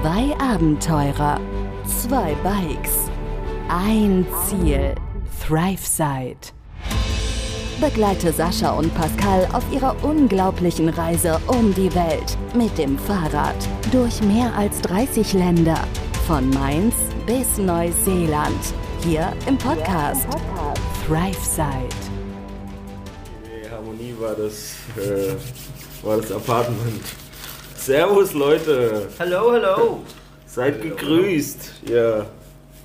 Zwei Abenteurer, zwei Bikes, ein Ziel. ThriveSide. Begleite Sascha und Pascal auf ihrer unglaublichen Reise um die Welt mit dem Fahrrad durch mehr als 30 Länder. Von Mainz bis Neuseeland. Hier im Podcast ThriveSide. Harmonie war das, äh, war das Apartment. Servus Leute, Hallo, hallo. seid gegrüßt. Ja,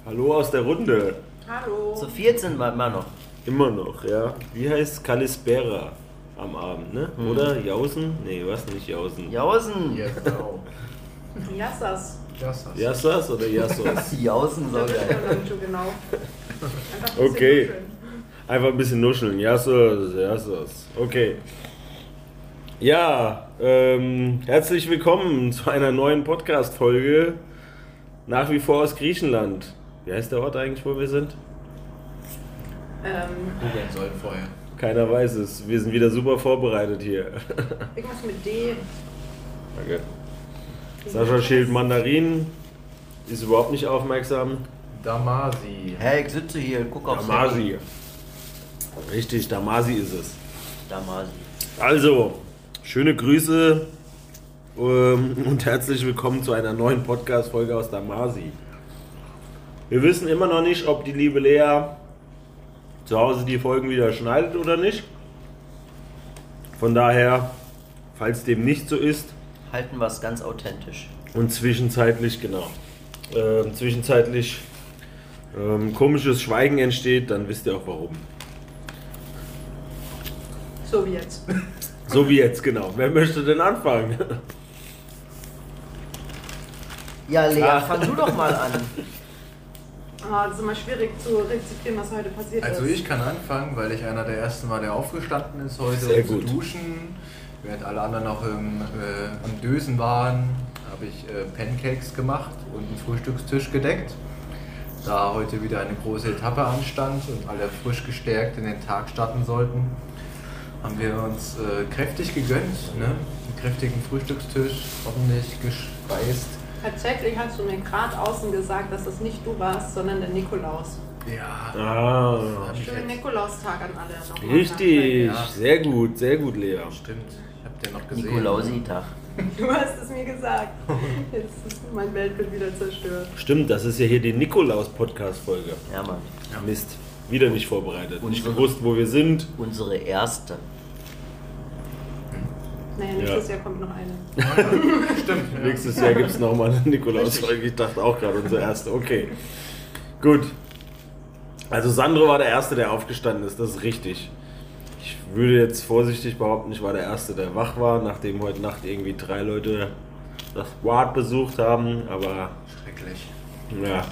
hallo aus der Runde. Hallo. Zu viert sind wir immer noch. Immer noch, ja. Wie heißt Kalispera am Abend, ne? Mhm. Oder Jausen? Nee, was nicht Jausen? Jausen. Ja, genau. Jassas. Das hast Jassas oder Jassos? Jausen so Da wird geil. man nicht so genau. Einfach ein Okay. nuscheln. Einfach ein bisschen nuscheln. Jassos, Jassos. Okay. Ja, ähm, herzlich willkommen zu einer neuen Podcast-Folge. Nach wie vor aus Griechenland. Wie heißt der Ort eigentlich, wo wir sind? Ähm, googeln sollen vorher. Keiner weiß es. Wir sind wieder super vorbereitet hier. irgendwas mit D. Danke. Sascha schält Mandarinen. Ist überhaupt nicht aufmerksam. Damasi. Hey, ich sitze hier, guck aufs Damasi. Richtig, Damasi ist es. Damasi. Also, schöne Grüße ähm, und herzlich willkommen zu einer neuen Podcast-Folge aus Damasi. Wir wissen immer noch nicht, ob die liebe Lea zu Hause die Folgen wieder schneidet oder nicht. Von daher, falls dem nicht so ist, Halten wir es ganz authentisch. und zwischenzeitlich, genau, ähm, zwischenzeitlich ähm, komisches Schweigen entsteht, dann wisst ihr auch warum. So wie jetzt. So wie jetzt, genau. Wer möchte denn anfangen? Ja, Lea, Ah. fang du doch mal an. Ah, das ist immer schwierig zu rezipieren, was heute passiert Also ist. ich kann anfangen, weil ich einer der ersten war, der aufgestanden ist heute, Sehr um zu gut. duschen. Während alle anderen noch im, äh, am Dösen waren, habe ich äh, Pancakes gemacht und einen Frühstückstisch gedeckt. Da heute wieder eine große Etappe anstand und alle frisch gestärkt in den Tag starten sollten, haben wir uns äh, kräftig gegönnt. Ne? Einen kräftigen Frühstückstisch, ordentlich gespeist. Tatsächlich hast du mir gerade außen gesagt, dass das nicht du warst, sondern der Nikolaus. Ja, Ah, Schönen Nikolaustag an alle. nochmal. richtig. Ja. Sehr gut, sehr gut, Lea. Stimmt, ich habe den noch gesehen. Nikolausi-Tag. Du hast es mir gesagt. Jetzt ist mein Weltbild wieder zerstört. Stimmt, das ist ja hier die Nikolaus-Podcast-Folge. Ja, Mann. Mist, wieder nicht vorbereitet. Nicht Unsere- gewusst, wo wir sind. Unsere erste. Naja, nächstes Jahr kommt noch eine. Stimmt, ja. Nächstes Jahr gibt es nochmal eine Nikolaus-Folge. Ich dachte auch gerade unsere erste. Okay, gut. Also Sandro war der Erste, der aufgestanden ist. Das ist richtig. Ich würde jetzt vorsichtig behaupten, ich war der Erste, der wach war, nachdem heute Nacht irgendwie drei Leute das Ward besucht haben. Aber Schrecklich. ja,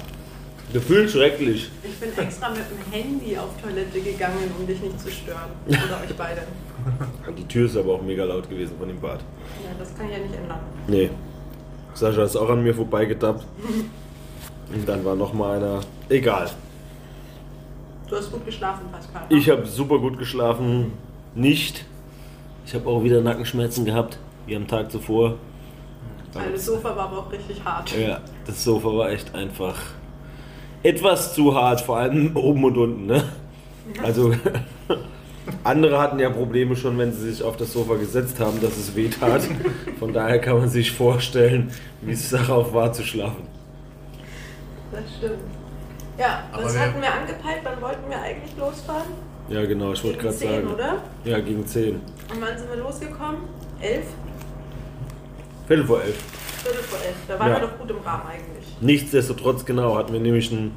gefühlt schrecklich. Ich bin extra mit dem Handy auf Toilette gegangen, um dich nicht zu stören. Oder euch beide. Die Tür ist aber auch mega laut gewesen von dem Bad. Ja, das kann ich ja nicht ändern. Nee. Sascha ist auch an mir vorbeigetappt. Und dann war noch mal einer. Egal. Du hast gut geschlafen, Pascal. Ich habe super gut geschlafen. Nicht. Ich habe auch wieder Nackenschmerzen gehabt, wie am Tag zuvor. Weil das Sofa war aber auch richtig hart. Ja, das Sofa war echt einfach etwas zu hart, vor allem oben und unten. Ne? Also andere hatten ja Probleme schon, wenn sie sich auf das Sofa gesetzt haben, dass es weh tat. Von daher kann man sich vorstellen, wie es darauf war zu schlafen. Das stimmt. Ja, Aber das wir- hatten wir angepeilt, wann wollten wir eigentlich losfahren? Ja, genau, ich wollte Gegen gerade 10, sagen. oder? Ja, gegen 10. Und wann sind wir losgekommen? 11? Viertel vor elf. Viertel vor 11. Da waren Ja. wir doch gut im Rahmen eigentlich. Nichtsdestotrotz, genau, hatten wir nämlich einen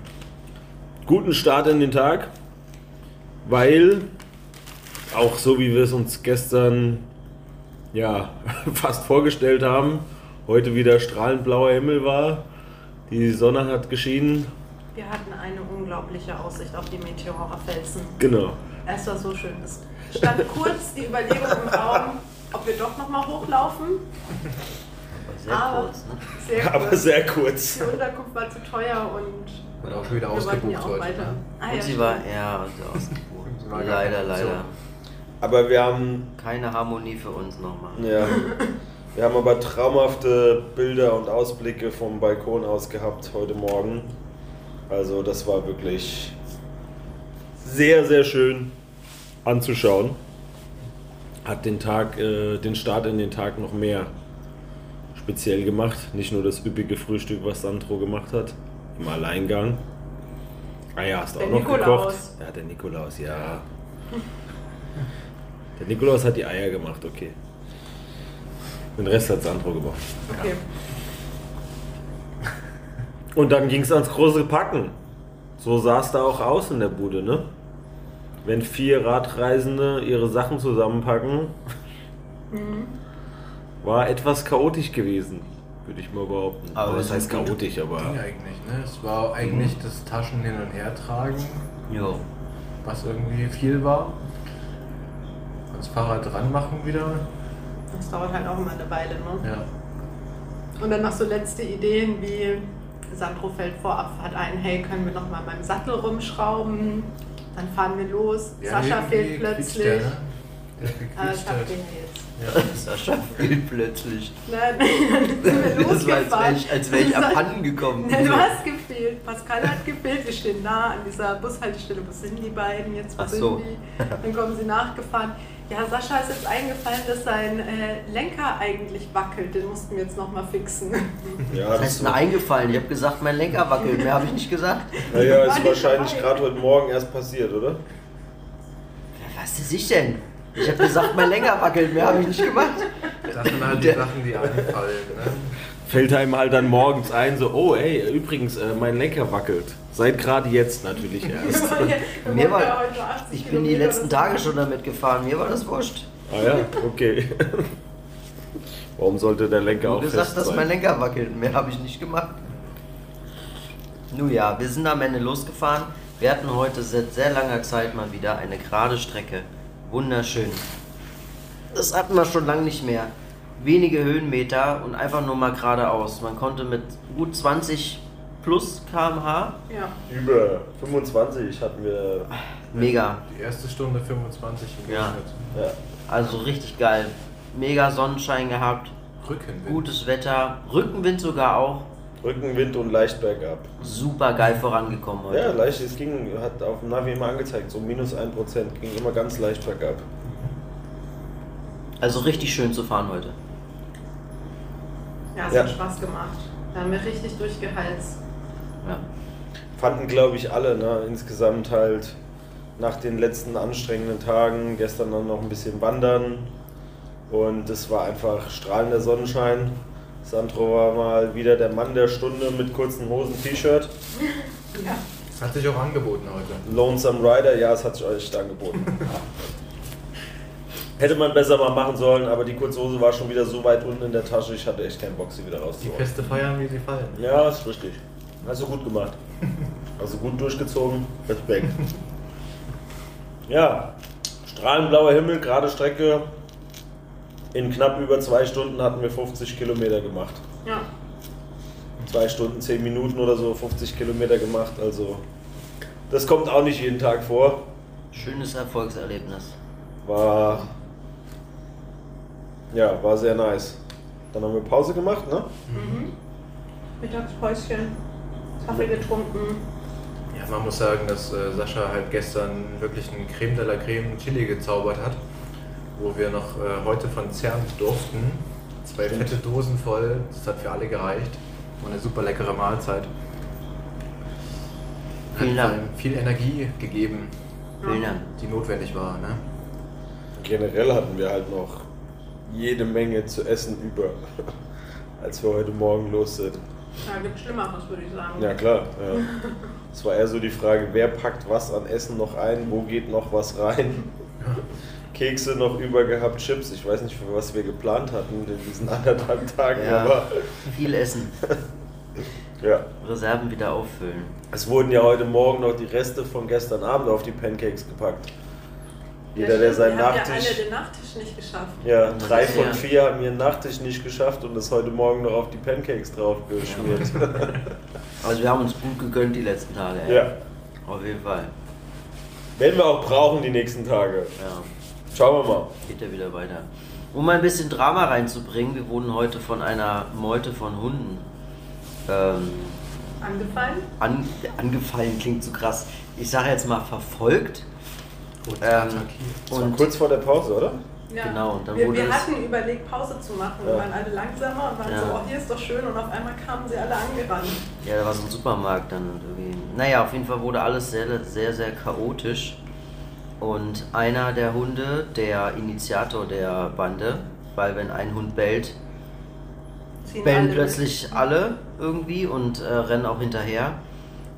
guten Start in den Tag, weil auch so wie wir es uns gestern ja fast vorgestellt haben, heute wieder strahlend blauer Himmel war, die Sonne hat geschienen, Wir hatten eine unglaubliche Aussicht auf die Meteorerfelsen. genau. Es war so schön. Es stand kurz die Überlegung im Raum, ob wir doch nochmal hochlaufen. Aber sehr Aber- kurz, ne? Sehr Aber kurz. sehr kurz. Die Unterkunft war zu teuer und Und auch schon wieder wir wollten ja ausgebucht auch heute. weiter. ne? Ah, Und ja, sie war ja ausgebucht. Sie war gar Leider, leider. Option. Aber wir haben Keine Harmonie für uns nochmal. ja, Wir haben aber traumhafte Bilder und Ausblicke vom Balkon aus gehabt heute Morgen. Also das war wirklich sehr, sehr schön anzuschauen. Hat den Tag, äh, den Start in den Tag noch mehr speziell gemacht. Nicht nur das üppige Frühstück, was Sandro gemacht hat, im Alleingang. Eier hast du Der auch noch Nikolaus. gekocht. Ja, der Nikolaus, ja. Der Nikolaus hat die Eier gemacht, okay. Den Rest hat Sandro gemacht. Okay. Und dann ging es ans große Packen. So sah es da auch aus in der Bude, ne? Wenn vier Radreisende ihre Sachen zusammenpacken, war etwas chaotisch gewesen, würde ich mal behaupten. Aber wir was heißt chaotisch, aber Ging eigentlich, ne? Es war eigentlich das Taschen hin und her tragen, Jo. was irgendwie viel war. Das Fahrrad dran machen wieder. Das dauert halt auch immer eine Weile, ne? Ja. Und dann noch so letzte Ideen wie Sandro fällt vor Abfahrt ein, hey, können wir noch mal beim Sattel rumschrauben? Dann fahren wir los. Ja, Sascha fehlt plötzlich. Der, ne? der Ah, ich gequietscht hab den jetzt. Ja. Sascha fiel plötzlich. Nein, dann sind wir Das war, als wäre losgefahren. ich, wär ich abhanden gekommen. Nein, du hast gefehlt. Pascal hat gefehlt. Wir stehen nah an dieser Bushaltestelle. Wo sind die beiden jetzt? Wo Ach so. sind die? Dann kommen sie nachgefahren. Ja, Sascha ist jetzt eingefallen, dass sein äh, Lenker eigentlich wackelt. Den mussten wir jetzt nochmal fixen. ja, Was heißt denn eingefallen? Ich habe gesagt, mein Lenker wackelt. Mehr habe ich nicht gesagt. naja, ist wahrscheinlich gerade heute Morgen erst passiert, oder? Was ist ich denn? Ich habe gesagt, mein Lenker wackelt. Mehr habe ich nicht gemacht. Das sind halt die Sachen, die einfallen. Ne? Fällt einem halt dann morgens ein, so, oh ey, übrigens, äh, mein Lenker wackelt. Seit gerade jetzt natürlich erst. Mir war, heute 80 ich bin die letzten. Tage schon damit gefahren. Mir war das wurscht. ah ja, okay. Warum sollte der Lenker Nur auch gesagt, fest dass sein? mein Lenker wackelt. Mehr habe ich nicht gemacht. Nun ja, wir sind am Ende losgefahren. Wir hatten heute seit sehr langer Zeit mal wieder eine gerade Strecke. Wunderschön. Das hatten wir schon lange nicht mehr. Wenige Höhenmeter und einfach nur mal geradeaus. Man konnte mit gut 20 plus km/h, Ja. Über 25 hatten wir. mega. Die erste Stunde 25 im Ja. Ja. Also richtig geil. Mega Sonnenschein gehabt, Rückenwind. gutes Wetter, Rückenwind sogar auch. Rückenwind und leicht bergab. Super geil vorangekommen heute. Ja, leicht, es ging, hat auf dem Navi immer angezeigt, so minus 1%, ging immer ganz leicht bergab. Also richtig schön zu fahren heute. Ja, es Ja. hat Spaß gemacht. Da haben wir richtig durchgeheizt. Ja. Fanden, glaube ich, alle, ne? insgesamt halt nach den letzten anstrengenden Tagen, gestern dann noch ein bisschen wandern und es war einfach strahlender Sonnenschein. Sandro war mal wieder der Mann der Stunde mit kurzen Hosen, T-Shirt. Ja. Das hat sich auch angeboten heute. Lonesome Rider, ja, es hat sich echt angeboten. Hätte man besser mal machen sollen, aber die kurze Hose war schon wieder so weit unten in der Tasche, ich hatte echt keinen Bock, sie wieder Die rauszuholen. Feste feiern, wie sie fallen. Ja, ist richtig. Hast du gut gemacht. Also gut durchgezogen. Respekt. Ja, strahlenblauer Himmel, gerade Strecke. In knapp über zwei Stunden hatten wir 50 Kilometer gemacht. Ja. Zwei Stunden, zehn Minuten oder so, 50 Kilometer gemacht. Also, das kommt auch nicht jeden Tag vor. Schönes Erfolgserlebnis. War. Ja, war sehr nice. Dann haben wir Pause gemacht, ne? Mittagspäuschen, Kaffee getrunken. Ja, man muss sagen, dass äh, Sascha halt gestern wirklich einen Creme de la Creme Chili gezaubert hat, wo wir noch äh, heute von CERN durften. Zwei Stimmt. fette Dosen voll, das hat für alle gereicht. War eine super leckere Mahlzeit. Hat Vielen Dank. viel Energie gegeben, Vielen Dank. die notwendig war. Ne? Generell hatten wir halt noch jede Menge zu essen über, als wir heute Morgen los sind. Ja, gibt Schlimmeres, würde ich sagen. Ja klar, ja. Es war eher so die Frage, wer packt was an Essen noch ein, wo geht noch was rein. Kekse noch über gehabt, Chips, ich weiß nicht, für was wir geplant hatten in diesen anderthalb Tagen, Ja. aber Viel essen. ja. Reserven wieder auffüllen. Es wurden ja heute Morgen noch die Reste von gestern Abend auf die Pancakes gepackt. Jeder, der seinen Nachtisch. ja den Nachtisch nicht geschafft. Ja, drei von vier haben ihren Nachtisch nicht geschafft und das heute Morgen noch auf die Pancakes drauf geschmiert. Also wir haben uns gut gegönnt die letzten Tage. ey. ja. Auf jeden Fall. Werden wir auch brauchen die nächsten Tage. Ja. Schauen wir mal. Geht ja wieder weiter. Um ein bisschen Drama reinzubringen, wir wurden heute von einer Meute von Hunden ähm, Angefallen? an, angefallen, klingt so krass. Ich sage jetzt mal verfolgt. Kurz Ähm. Das war und kurz vor der Pause, oder? Ja. Genau, und dann wir, wurde wir hatten überlegt, Pause zu machen. Wir Ja. waren alle langsamer und waren Ja. so, oh, hier ist doch schön. Und auf einmal kamen sie alle angerannt. Ja, da war so ein Supermarkt dann irgendwie. Naja, auf jeden Fall wurde alles sehr, sehr, sehr chaotisch. Und einer der Hunde, der Initiator der Bande, weil wenn ein Hund bellt, Ziehen bellen alle plötzlich alle irgendwie und äh, rennen auch hinterher.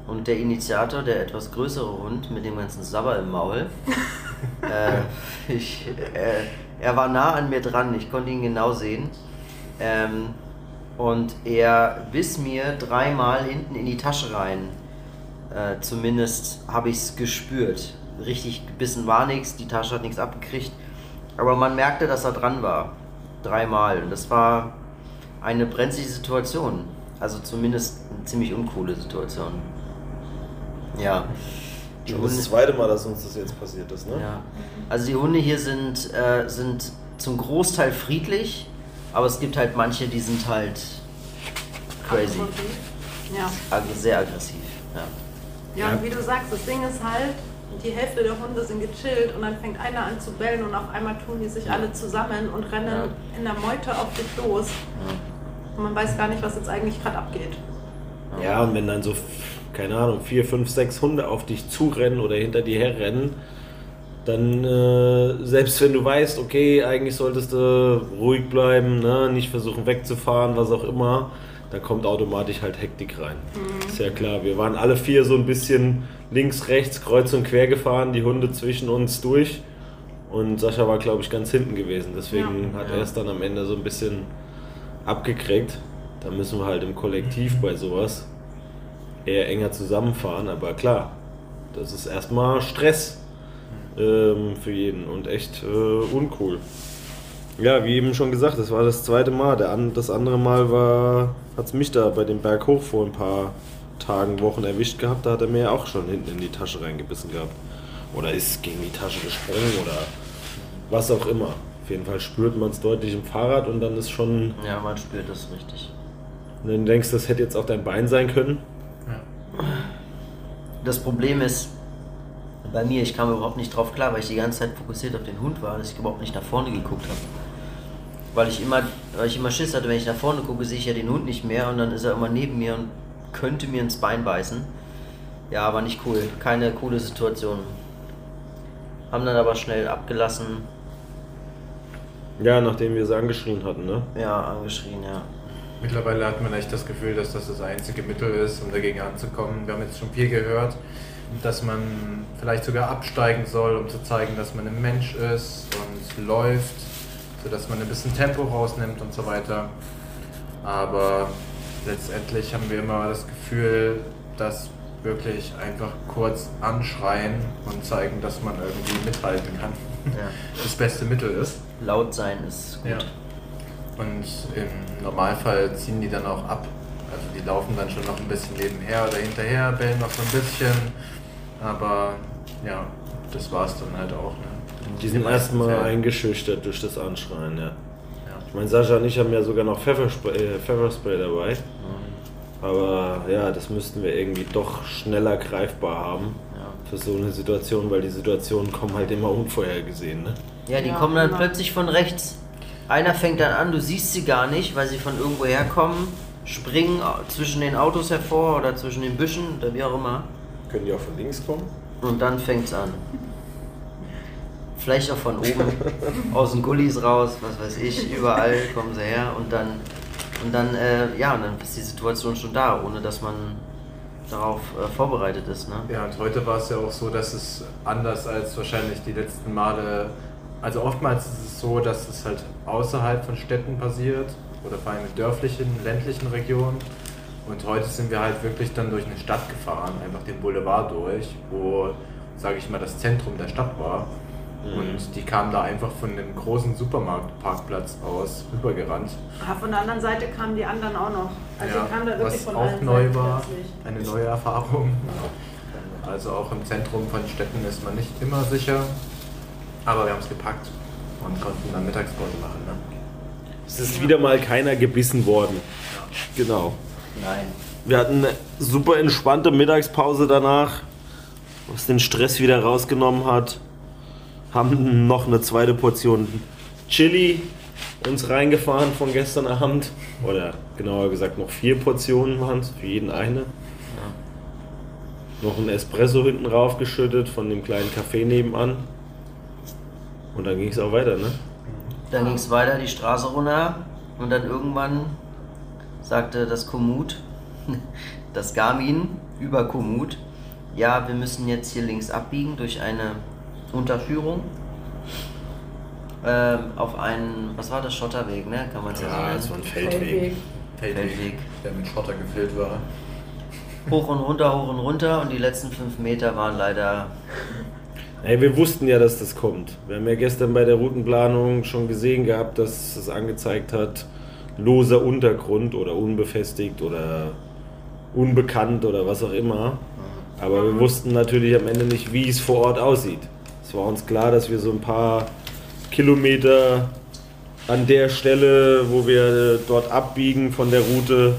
Und der Initiator, der etwas größere Hund mit dem ganzen Sabber im Maul, äh, ich, äh, er war nah an mir dran, ich konnte ihn genau sehen. Ähm, und er biss mir dreimal hinten in die Tasche rein. Äh, zumindest habe ich es gespürt. Richtig gebissen war nichts, die Tasche hat nichts abgekriegt. Aber man merkte, dass er dran war. Dreimal. Und das war eine brenzlige Situation. Also zumindest eine ziemlich uncoole Situation. Ja. Die Schon das Hunde, zweite Mal, dass uns das jetzt passiert ist, ne? ja. Also die Hunde hier sind, äh, sind zum Großteil friedlich, aber es gibt halt manche, die sind halt crazy. Ja. Sehr aggressiv. Ja. ja, Ja. und wie du sagst, das Ding ist halt, die Hälfte der Hunde sind gechillt und dann fängt einer an zu bellen und auf einmal tun die sich alle zusammen und rennen Ja. in der Meute auf dich los. Und man weiß gar nicht, was jetzt eigentlich gerade abgeht. Ja, und wenn dann so, keine Ahnung, vier, fünf, sechs Hunde auf dich zurennen oder hinter dir herrennen, dann, äh, selbst wenn du weißt, okay, eigentlich solltest du ruhig bleiben, ne, nicht versuchen wegzufahren, was auch immer, da kommt automatisch halt Hektik rein. Ist ja klar, wir waren alle vier so ein bisschen links, rechts, kreuz und quer gefahren, die Hunde zwischen uns durch. Und Sascha war, glaube ich, ganz hinten gewesen. Deswegen hat Ja. er es dann am Ende so ein bisschen abgekriegt. Da müssen wir halt im Kollektiv bei sowas eher enger zusammenfahren. Aber klar, das ist erstmal Stress ähm, für jeden und echt äh, uncool. Ja, wie eben schon gesagt, das war das zweite Mal. Der das andere Mal war, hat es mich da bei dem Berg hoch vor ein paar Tagen, Wochen erwischt gehabt. Da hat er mir ja auch schon hinten in die Tasche reingebissen gehabt. Oder ist gegen die Tasche gesprungen oder was auch immer. Auf jeden Fall spürt man es deutlich im Fahrrad und dann ist schon, ja, man spürt das richtig. wenn du denkst, das hätte jetzt auch dein Bein sein können. Das Problem ist, bei mir, ich kam überhaupt nicht drauf klar, weil ich die ganze Zeit fokussiert auf den Hund war, dass ich überhaupt nicht nach vorne geguckt habe. Weil ich immer, weil ich immer Schiss hatte, wenn ich nach vorne gucke, sehe ich ja den Hund nicht mehr und dann ist er immer neben mir und könnte mir ins Bein beißen. Ja, aber nicht cool. Keine coole Situation. Haben dann aber schnell abgelassen. Ja, nachdem wir es angeschrien hatten, ne? Ja, angeschrien, ja. Mittlerweile hat man echt das Gefühl, dass das das einzige Mittel ist, um dagegen anzukommen. Wir haben jetzt schon viel gehört, dass man vielleicht sogar absteigen soll, um zu zeigen, dass man ein Mensch ist und läuft, sodass man ein bisschen Tempo rausnimmt und so weiter. Aber letztendlich haben wir immer das Gefühl, dass wirklich einfach kurz anschreien und zeigen, dass man irgendwie mithalten kann, ja. das beste Mittel ist. Laut sein ist gut. Ja. Und im Normalfall ziehen die dann auch ab. Also die laufen dann schon noch ein bisschen nebenher oder hinterher, bellen noch so ein bisschen. Aber ja, das war's dann halt auch. Ne? Die sind erstmal Fällen. eingeschüchtert durch das Anschreien, ja. Ja. Ich meine, Sascha und ich haben ja sogar noch Pfefferspray, äh, Pfefferspray dabei. Aber ja, das müssten wir irgendwie doch schneller greifbar haben Ja. für so eine Situation, weil die Situationen kommen halt immer unvorhergesehen. Ne? Ja, die Ja, kommen dann immer. plötzlich von rechts. Einer fängt dann an, du siehst sie gar nicht, weil sie von irgendwo herkommen, springen zwischen den Autos hervor oder zwischen den Büschen oder wie auch immer. Können die auch von links kommen? Und dann fängt's an. Vielleicht auch von oben, aus den Gullis raus, was weiß ich, überall kommen sie her und dann, und dann, äh, ja, und dann ist die Situation schon da, ohne dass man darauf äh, vorbereitet ist, ne? Ja, und heute war es ja auch so, dass es anders als wahrscheinlich die letzten Male, also oftmals ist es so, dass es halt außerhalb von Städten passiert oder vor allem in dörflichen, ländlichen Regionen. Und heute sind wir halt wirklich dann durch eine Stadt gefahren, einfach den Boulevard durch, wo, sage ich mal, das Zentrum der Stadt war. Und die kamen da einfach von dem großen Supermarktparkplatz aus rübergerannt. Ah, von der anderen Seite kamen die anderen auch noch. Also Ja, die kamen da wirklich was von auch allen neu Seiten war, plötzlich. eine neue Erfahrung. Also auch im Zentrum von Städten ist man nicht immer sicher, aber wir haben es gepackt. und konnten dann Mittagspause machen. Ne? Es ist wieder mal keiner gebissen worden. Genau. Nein. Wir hatten eine super entspannte Mittagspause danach, was den Stress wieder rausgenommen hat. Haben noch eine zweite Portion Chili uns reingefahren von gestern Abend. Oder genauer gesagt noch vier Portionen waren es, für jeden eine. Noch ein Espresso hinten raufgeschüttet von dem kleinen Café nebenan. Und dann ging es auch weiter, ne? Dann ging es weiter die Straße runter und dann irgendwann sagte das Komoot, das Garmin über Komoot, ja, wir müssen jetzt hier links abbiegen durch eine Unterführung ähm, auf einen, was war das, Schotterweg, ne? Kann man es ja, Ja, so es war nennen. ein Feldweg. Feldweg. der mit Schotter gefüllt war. Hoch und runter, hoch und runter und die letzten fünf Meter waren leider Ey, wir wussten ja, dass das kommt. Wir haben ja gestern bei der Routenplanung schon gesehen gehabt, dass es angezeigt hat, loser Untergrund oder unbefestigt oder unbekannt oder was auch immer. Aber wir wussten natürlich am Ende nicht, wie es vor Ort aussieht. Es war uns klar, dass wir so ein paar Kilometer an der Stelle, wo wir dort abbiegen von der Route,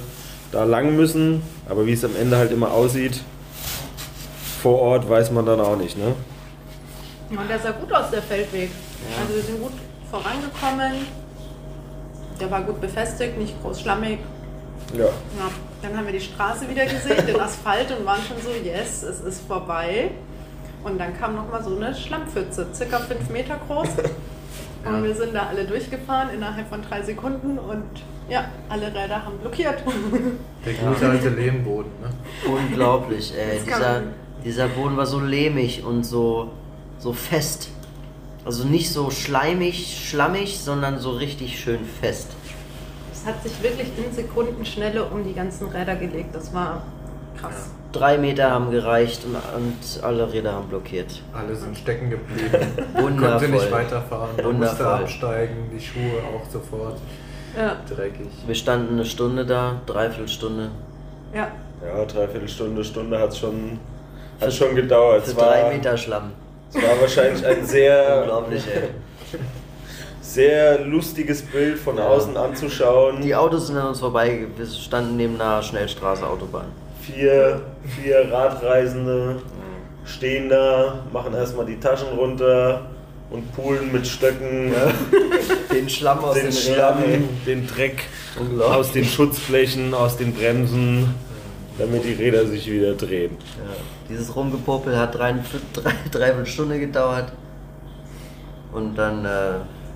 da lang müssen. Aber wie es am Ende halt immer aussieht, vor Ort weiß man dann auch nicht, ne? Und der sah gut aus, der Feldweg. Also wir sind gut vorangekommen. Der war gut befestigt, nicht groß schlammig. Ja. Ja, dann haben wir die Straße wieder gesehen, den Asphalt und waren schon so, yes, es ist vorbei. Und dann kam nochmal so eine Schlammpfütze, circa fünf Meter groß. Und wir sind da alle durchgefahren innerhalb von drei Sekunden und ja, alle Räder haben blockiert. Der gute alte Lehmboden. Ne? unglaublich, ey. Dieser, dieser Boden war so lehmig und so, so fest. Also nicht so schleimig, schlammig, sondern so richtig schön fest. Es hat sich wirklich in Sekundenschnelle um die ganzen Räder gelegt. Das war krass. Drei Meter haben gereicht und, und alle Räder haben blockiert. Alle sind stecken geblieben. Wundervoll. Konnte nicht weiterfahren. Man musste Wundervoll. absteigen, die Schuhe auch sofort Ja, dreckig. Wir standen eine Stunde da, dreiviertel Stunde. ja. Ja, dreiviertel Stunde, Stunde hat schon, hat schon gedauert. Für Es war, drei Meter Schlamm. Es war wahrscheinlich ein sehr, Unglaublich, ey. sehr lustiges Bild von außen anzuschauen. Die Autos sind an uns vorbei, wir standen neben einer Schnellstraße, Autobahn. Vier, vier Radreisende stehen da, machen erstmal die Taschen runter und poolen mit Stöcken Den Schlamm aus den den, Schlamm, Rädern. den Dreck aus den Schutzflächen, aus den Bremsen, damit die Räder sich wieder drehen. Ja. Dieses Rumgepopel hat drei, drei, dreiviertel Stunde gedauert. Und dann, äh,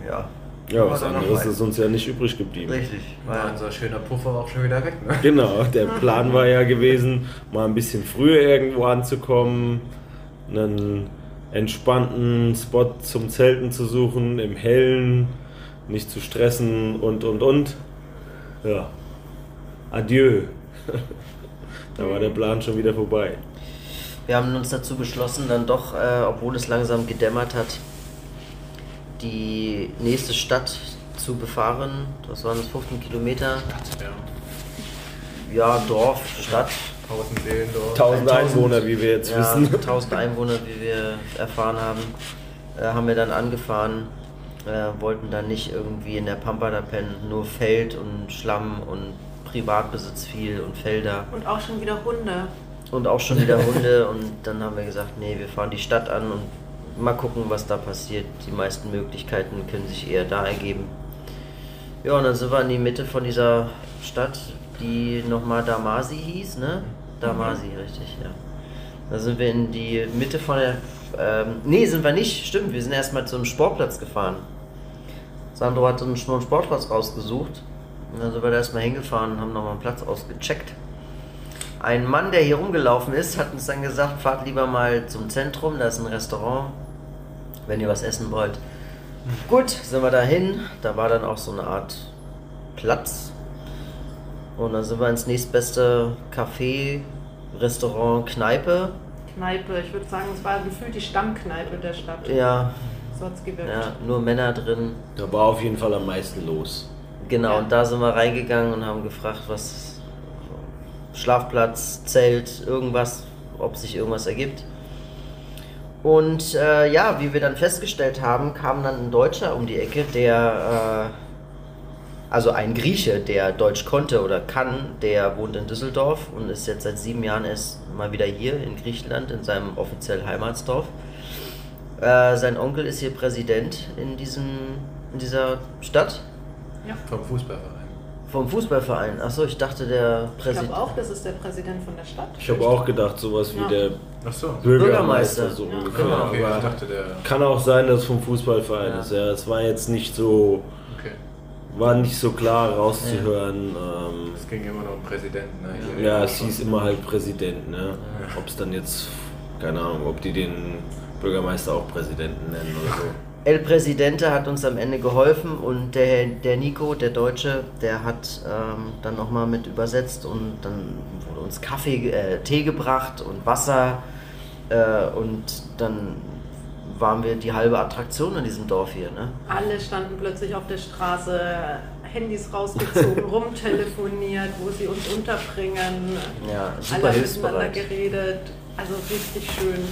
ja, Ja, was anderes ist uns ja nicht übrig geblieben. richtig. War War, unser schöner Puffer auch schon wieder weg. Ne? Genau, der Plan war ja gewesen, mal ein bisschen früher irgendwo anzukommen, einen entspannten Spot zum Zelten zu suchen, im Hellen, nicht zu stressen und und und. Ja. Adieu. da war der Plan schon wieder vorbei. wir haben uns dazu beschlossen, dann doch, äh, obwohl es langsam gedämmert hat, die nächste Stadt zu befahren. Das waren 15 Kilometer. Ja, Dorf, Stadt. 1000 Seelen dort. 1000 1000, Einwohner, wie wir jetzt ja, wissen. 1000 Einwohner, wie wir erfahren haben, äh, haben wir dann angefahren. Äh, wollten dann nicht irgendwie in der Pampa da pennen, nur Feld und Schlamm und Privatbesitz viel und Felder Und auch schon wieder Hunde. und auch schon wieder Hunde. Und dann haben wir gesagt, nee, wir fahren die Stadt an und mal gucken, was da passiert. Die meisten Möglichkeiten können sich eher da ergeben. Ja, und dann sind wir in die Mitte von dieser Stadt, die nochmal Damasi hieß, ne? Damasi, richtig, ja. Da sind wir in die Mitte von der. Ähm, nee, sind wir nicht, stimmt. Wir sind erstmal zu einem Sportplatz gefahren. Sandro hat uns schon einen Sportplatz rausgesucht. Dann sind wir da erstmal hingefahren und haben nochmal einen Platz ausgecheckt. Ein Mann, der hier rumgelaufen ist, hat uns dann gesagt, fahrt lieber mal zum Zentrum, da ist ein Restaurant, wenn ihr was essen wollt. Gut, sind wir dahin. Da war dann auch so eine Art Platz. Und dann sind wir ins nächstbeste Café, Restaurant, Kneipe. Kneipe, ich würde sagen, es war gefühlt die Stammkneipe der Stadt. Ja, So hat es gewirkt. ja, nur Männer drin. Da war auf jeden Fall am meisten los. Genau, Ja. und da sind wir reingegangen und haben gefragt, was Schlafplatz, Zelt, irgendwas, ob sich irgendwas ergibt. Und äh, ja, wie wir dann festgestellt haben, kam dann ein Deutscher um die Ecke, der, äh, also ein Grieche, der Deutsch konnte oder kann, der wohnt in Düsseldorf und ist jetzt seit sieben Jahren erst mal wieder hier in Griechenland, in seinem offiziellen Heimatsdorf. Äh, sein Onkel ist hier Präsident in, diesem, in dieser Stadt Vom Fußballverein. vom Fußballverein. Achso, ich dachte der Ich Präsident. glaube auch, das ist der Präsident von der Stadt. Ich habe auch gedacht, sowas wie Ja. der Ach so. Bürgermeister, Bürgermeister. so Ja. ungefähr. Genau. okay, ich dachte der. kann auch sein, dass es vom Fußballverein Ja. ist. Ja, es war jetzt nicht so, Okay. war nicht so klar rauszuhören. Ähm, Es ging immer noch um Präsidenten. Ne? Ja, ja, es hieß immer halt Präsident. Ne? Ob es dann jetzt, keine Ahnung, ob die den Bürgermeister auch Präsidenten nennen oder so. El Presidente hat uns am Ende geholfen und der, der Nico, der Deutsche, der hat ähm, dann nochmal mit übersetzt und dann wurde uns Kaffee, äh, Tee gebracht und Wasser äh, und dann waren wir die halbe Attraktion in diesem Dorf hier. Ne? Alle standen plötzlich auf der Straße, Handys rausgezogen, rumtelefoniert, wo sie uns unterbringen. Ja, super Alle miteinander geredet. Also richtig schön.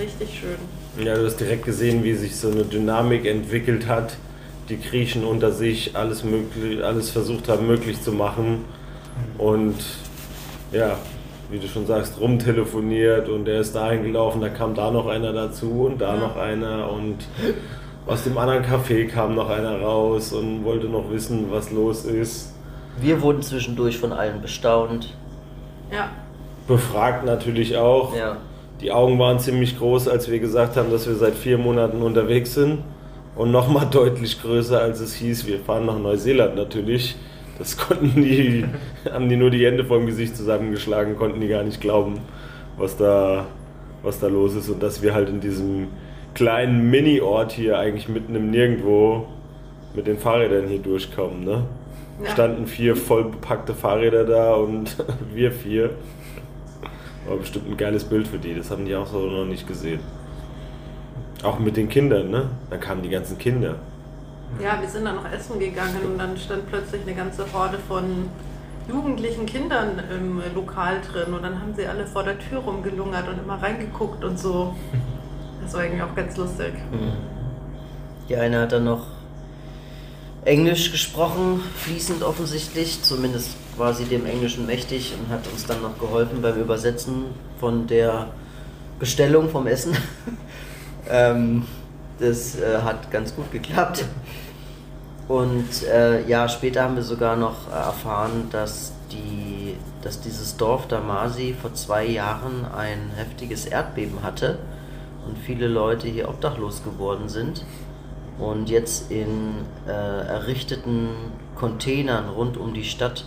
Richtig schön. Ja, du hast direkt gesehen, wie sich so eine Dynamik entwickelt hat. Die Griechen unter sich alles, möglich, alles versucht haben, möglich zu machen. Und ja, wie du schon sagst, rumtelefoniert und der ist dahin gelaufen, da kam da noch einer dazu und da Ja. noch einer und aus dem anderen Café kam noch einer raus und wollte noch wissen, was los ist. Wir wurden zwischendurch von allen bestaunt. Ja, Befragt natürlich auch. Ja. Die Augen waren ziemlich groß, als wir gesagt haben, dass wir seit vier Monaten unterwegs sind. Und nochmal deutlich größer, als es hieß, wir fahren nach Neuseeland natürlich. Das konnten die, haben die nur die Hände vom Gesicht zusammengeschlagen, konnten die gar nicht glauben, was da, was da los ist. Und dass wir halt in diesem kleinen Mini-Ort hier eigentlich mitten im Nirgendwo mit den Fahrrädern hier durchkommen. Ne? Ja. Standen vier voll bepackte Fahrräder da und wir vier. War bestimmt ein geiles Bild für die, das haben die auch so noch nicht gesehen. Auch mit den Kindern, ne? Dann kamen die ganzen Kinder. Ja, wir sind dann noch essen gegangen und dann stand plötzlich eine ganze Horde von jugendlichen Kindern im Lokal drin und dann haben sie alle vor der Tür rumgelungert und immer reingeguckt und so. Das war irgendwie auch ganz lustig. Die eine hat dann noch Englisch gesprochen, fließend offensichtlich, zumindest sie dem Englischen mächtig und hat uns dann noch geholfen beim Übersetzen von der Bestellung vom Essen. ähm, das äh, hat ganz gut geklappt. Und äh, ja, später haben wir sogar noch erfahren, dass, die, dass dieses Dorf Damasi vor zwei Jahren ein heftiges Erdbeben hatte und viele Leute hier obdachlos geworden sind und jetzt in äh, errichteten Containern rund um die Stadt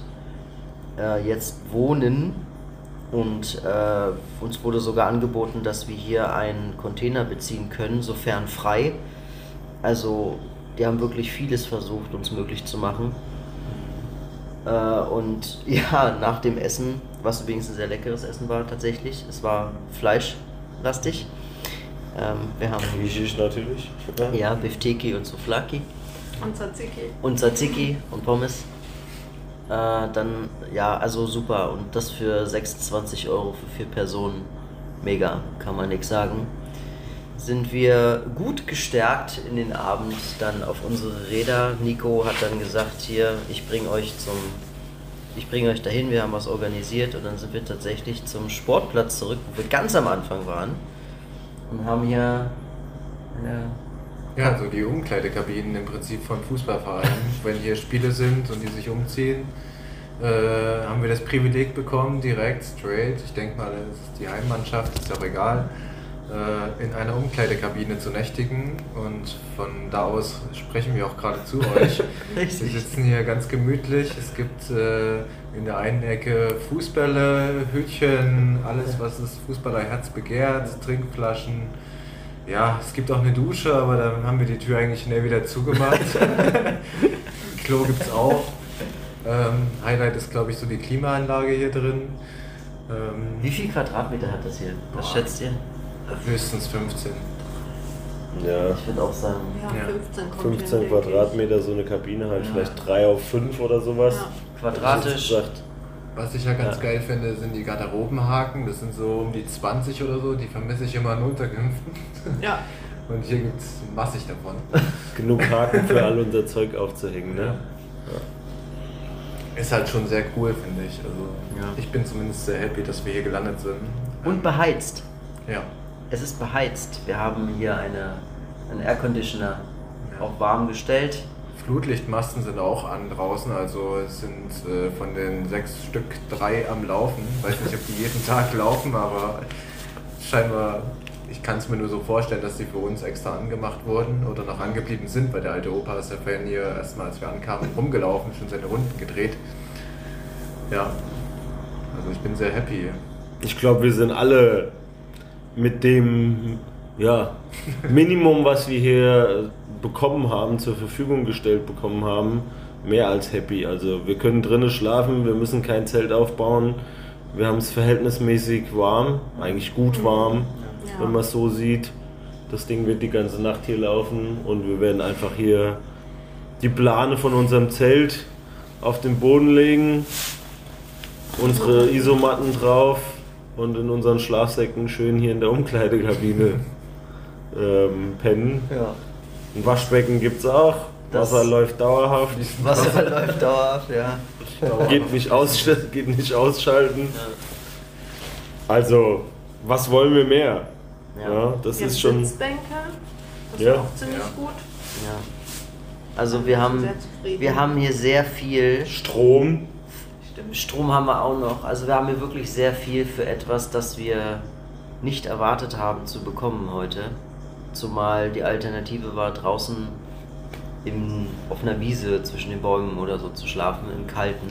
äh, jetzt wohnen. Und äh, uns wurde sogar angeboten, dass wir hier einen Container beziehen können, sofern frei. Also die haben wirklich vieles versucht, uns möglich zu machen. Äh, und ja, nach dem Essen, was übrigens ein sehr leckeres Essen war tatsächlich, es war fleischlastig. Ähm, wir haben Griechisch natürlich. ja, Bifteki und Souflaki Und Tzatziki. und Tzatziki und Pommes. Äh, dann, ja, also super. Und das für 26 Euro für vier Personen. Mega, kann man nichts sagen. Sind wir gut gestärkt in den Abend dann auf unsere Räder. Nico hat dann gesagt, hier, ich bringe euch zum, ich bringe euch dahin, wir haben was organisiert und dann sind wir tatsächlich zum Sportplatz zurück, wo wir ganz am Anfang waren und haben hier eine Ja, so die Umkleidekabinen im Prinzip von Fußballvereinen. Wenn hier Spiele sind und die sich umziehen, äh, haben wir das Privileg bekommen, direkt, straight, ich denke mal, das ist die Heimmannschaft, ist ja auch egal, äh, in einer Umkleidekabine zu nächtigen. Und von da aus sprechen wir auch gerade zu euch. Wir Richtig. sitzen hier ganz gemütlich. Es gibt äh, in der einen Ecke Fußbälle, Hütchen, alles, was das Fußballerherz begehrt, Trinkflaschen. Ja, es gibt auch eine Dusche, aber dann haben wir die Tür eigentlich schnell wieder zugemacht. Klo gibt es auch. Ähm, Highlight ist, glaube ich, so die Klimaanlage hier drin. Ähm, Wie viel Quadratmeter hat das hier? Was Boah. schätzt ihr? höchstens 15. Ja, Ich würde auch sagen. Ja, Ja. 15 kommt 15 hin, denke ich. Quadratmeter so eine Kabine, halt Ja. vielleicht 3 auf 5 oder sowas. Ja. Quadratisch. Gesagt. Was ich ja ganz Ja. geil finde, sind die Garderobenhaken. Das sind so um die 20 oder so. Die vermisse ich immer in Unterkünften. Ja, Und hier gibt es massig davon. Genug Haken für all unser Zeug aufzuhängen, ne? Ist halt schon sehr cool, finde ich. Also Ja. ich bin zumindest sehr happy, dass wir hier gelandet sind. Und beheizt. Ja. Es ist beheizt. Wir haben hier eine, einen Air Conditioner Ja. auch warm gestellt. Flutlichtmasten sind auch an draußen, also es sind äh, von den sechs Stück drei am Laufen. Weiß nicht, ob die jeden Tag laufen, aber scheinbar, ich kann es mir nur so vorstellen, dass die für uns extra angemacht wurden oder noch angeblieben sind, weil der alte Opa ist ja vorhin hier erstmal, als wir ankamen, rumgelaufen, schon seine Runden gedreht. Ja, also ich bin sehr happy. Ich glaube, wir sind alle mit dem ja, Minimum, was wir hier bekommen haben, zur Verfügung gestellt bekommen haben, mehr als happy. Also wir können drinnen schlafen, wir müssen kein Zelt aufbauen. Wir haben es verhältnismäßig warm, eigentlich gut warm, Ja. wenn man es so sieht. Das Ding wird die ganze Nacht hier laufen und wir werden einfach hier die Plane von unserem Zelt auf den Boden legen, unsere Isomatten drauf und in unseren Schlafsäcken schön hier in der Umkleidekabine ähm, pennen. Ja. Ein Waschbecken gibt es auch. Das- Wasser läuft dauerhaft. Wasser läuft dauerhaft, ja. Geht nicht, aus, geht nicht ausschalten. Also, was wollen wir mehr? Ja. Ja, das Jetzt ist schon. Sitzbänke. Das Ja. ist auch ziemlich Ja. gut. ja. Also wir haben, wir haben hier sehr viel Strom. Strom haben wir auch noch. Also wir haben hier wirklich sehr viel für etwas, das wir nicht erwartet haben zu bekommen heute. Zumal die Alternative war draußen im, auf einer Wiese zwischen den Bäumen oder so zu schlafen, im Kalten.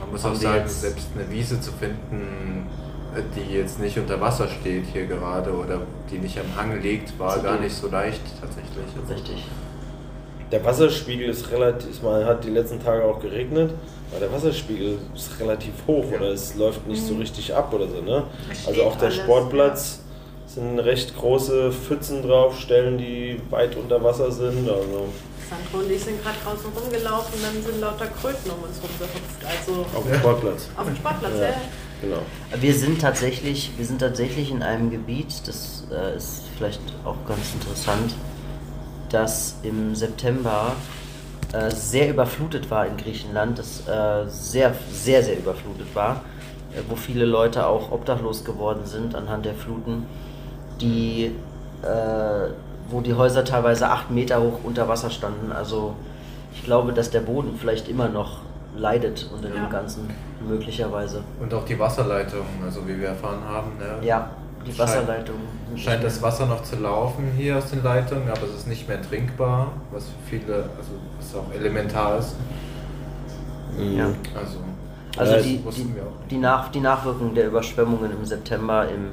Man muss Haben auch sagen, selbst eine Wiese zu finden, die jetzt nicht unter Wasser steht hier gerade oder die nicht am Hang liegt, war gar nicht so leicht tatsächlich. Richtig. Der Wasserspiegel ist relativ, man hat die letzten Tage auch geregnet, aber der Wasserspiegel ist relativ hoch Ja. oder es läuft nicht so richtig ab oder so, ne? Also auch der alles, Sportplatz sind recht große Pfützen drauf, Stellen, die weit unter Wasser sind. Also Sandro und ich sind gerade draußen rumgelaufen, dann sind lauter Kröten um uns rumgehüpft. Also auf dem Sportplatz. auf dem Sportplatz, Ja. ja. Genau. Wir sind tatsächlich, wir sind tatsächlich in einem Gebiet, das äh, ist vielleicht auch ganz interessant, das im September äh, sehr überflutet war in Griechenland, das äh, sehr, sehr, sehr überflutet war, äh, wo viele Leute auch obdachlos geworden sind anhand der Fluten, die, äh, wo die Häuser teilweise acht Meter hoch unter Wasser standen. Also ich glaube, dass der Boden vielleicht immer noch leidet unter Ja. dem Ganzen, möglicherweise. Und auch die Wasserleitung, also wie wir erfahren haben. Ne? Ja, die Scheint- Wasserleitung. Scheint das Wasser noch zu laufen hier aus den Leitungen, aber es ist nicht mehr trinkbar, was für viele, also was auch elementar ist. Ja. Also, Also Ja, die, das wussten die, wir auch. die, Nach, die Nachwirkungen der Überschwemmungen im September im,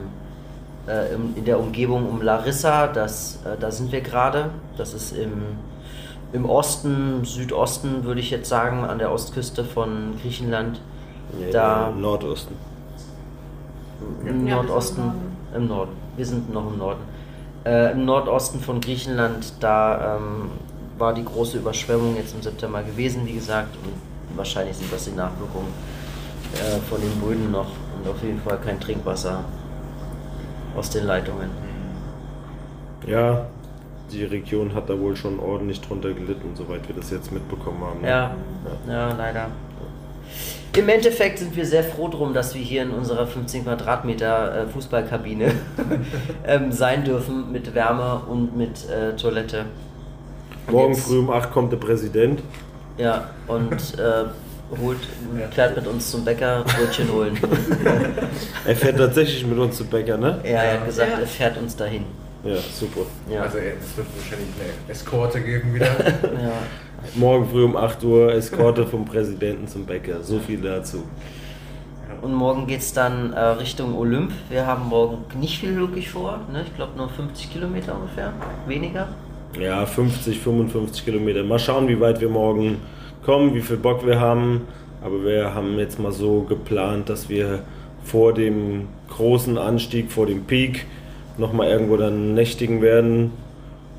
äh, in der Umgebung um Larissa, das, äh, da sind wir gerade. Das ist im, im Osten, Südosten würde ich jetzt sagen, an der Ostküste von Griechenland. Nee, Da- im Nordosten. Im Ja, Nordosten, im im Norden. Wir sind noch im Norden. Äh, Im Nordosten von Griechenland, da ähm, war die große Überschwemmung jetzt im September gewesen, wie gesagt, und wahrscheinlich sind das die Nachwirkungen äh, von den Böden noch und auf jeden Fall kein Trinkwasser aus den Leitungen. Ja, die Region hat da wohl schon ordentlich drunter gelitten, soweit wir das jetzt mitbekommen haben. ne? Ja, ja, leider. Im Endeffekt sind wir sehr froh drum, dass wir hier in unserer 15 Quadratmeter äh, Fußballkabine ähm, sein dürfen mit Wärme und mit äh, Toilette. Morgen jetzt- früh um 8 kommt der Präsident. Ja, und äh, holt, klärt mit uns zum Bäcker Brötchen holen. Er fährt tatsächlich mit uns zu Bäcker, ne? er hat gesagt, Ja. er fährt uns dahin. Ja, super. Ja. Also es wird wahrscheinlich eine Eskorte geben wieder. ja. Morgen früh um 8 Uhr Eskorte vom Präsidenten zum Bäcker. So viel dazu. Und morgen geht es dann äh, Richtung Olymp. Wir haben morgen nicht viel wirklich vor. Ne? Ich glaube nur 50 Kilometer ungefähr. Weniger. Ja, 50, 55 Kilometer. Mal schauen, wie weit wir morgen kommen, wie viel Bock wir haben. Aber wir haben jetzt mal so geplant, dass wir vor dem großen Anstieg, vor dem Peak, nochmal irgendwo dann nächtigen werden.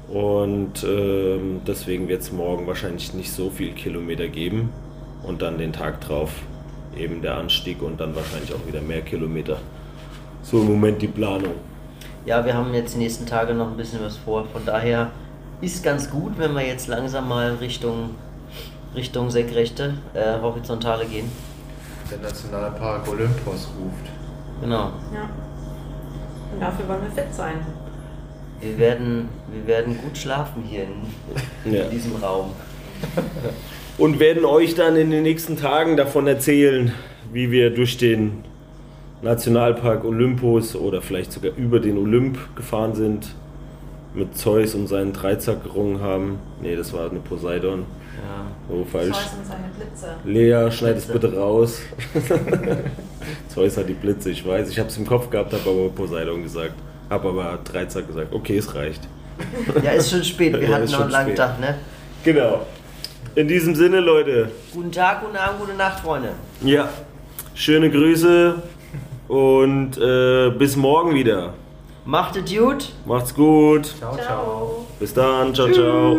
Und ähm, deswegen wird es morgen wahrscheinlich nicht so viel Kilometer geben. Und dann den Tag drauf eben der Anstieg und dann wahrscheinlich auch wieder mehr Kilometer. So im Moment die Planung. Ja, wir haben jetzt die nächsten Tage noch ein bisschen was vor. Von daher ist ganz gut, wenn wir jetzt langsam mal Richtung, Richtung Senkrechte, äh, Horizontale gehen. Der Nationalpark Olympos ruft. Genau. Ja. Und dafür wollen wir fit sein. Wir werden, wir werden gut schlafen hier in, Ja. in diesem Raum. Und werden euch dann in den nächsten Tagen davon erzählen, wie wir durch den Nationalpark Olympus oder vielleicht sogar über den Olymp gefahren sind, mit Zeus und seinen Dreizack gerungen haben. Nee, das war eine Poseidon. Ja. Oh, falsch. Zeus und seine Blitze. Lea, schneid es bitte raus. Zeus hat die Blitze, ich weiß. Ich habe es im Kopf gehabt, habe aber Poseidon gesagt. Habe aber Dreizack gesagt. Okay, es reicht. Ja, ist schon spät. Wir Ja, hatten noch einen langen spät. Tag, ne? Genau. In diesem Sinne, Leute. Guten Tag, guten Abend, gute Nacht, Freunde. Ja, schöne Grüße und äh, bis morgen wieder. Macht es gut. Macht's gut. Ciao, ciao. Ciao. Bis dann. Ciao, ciao.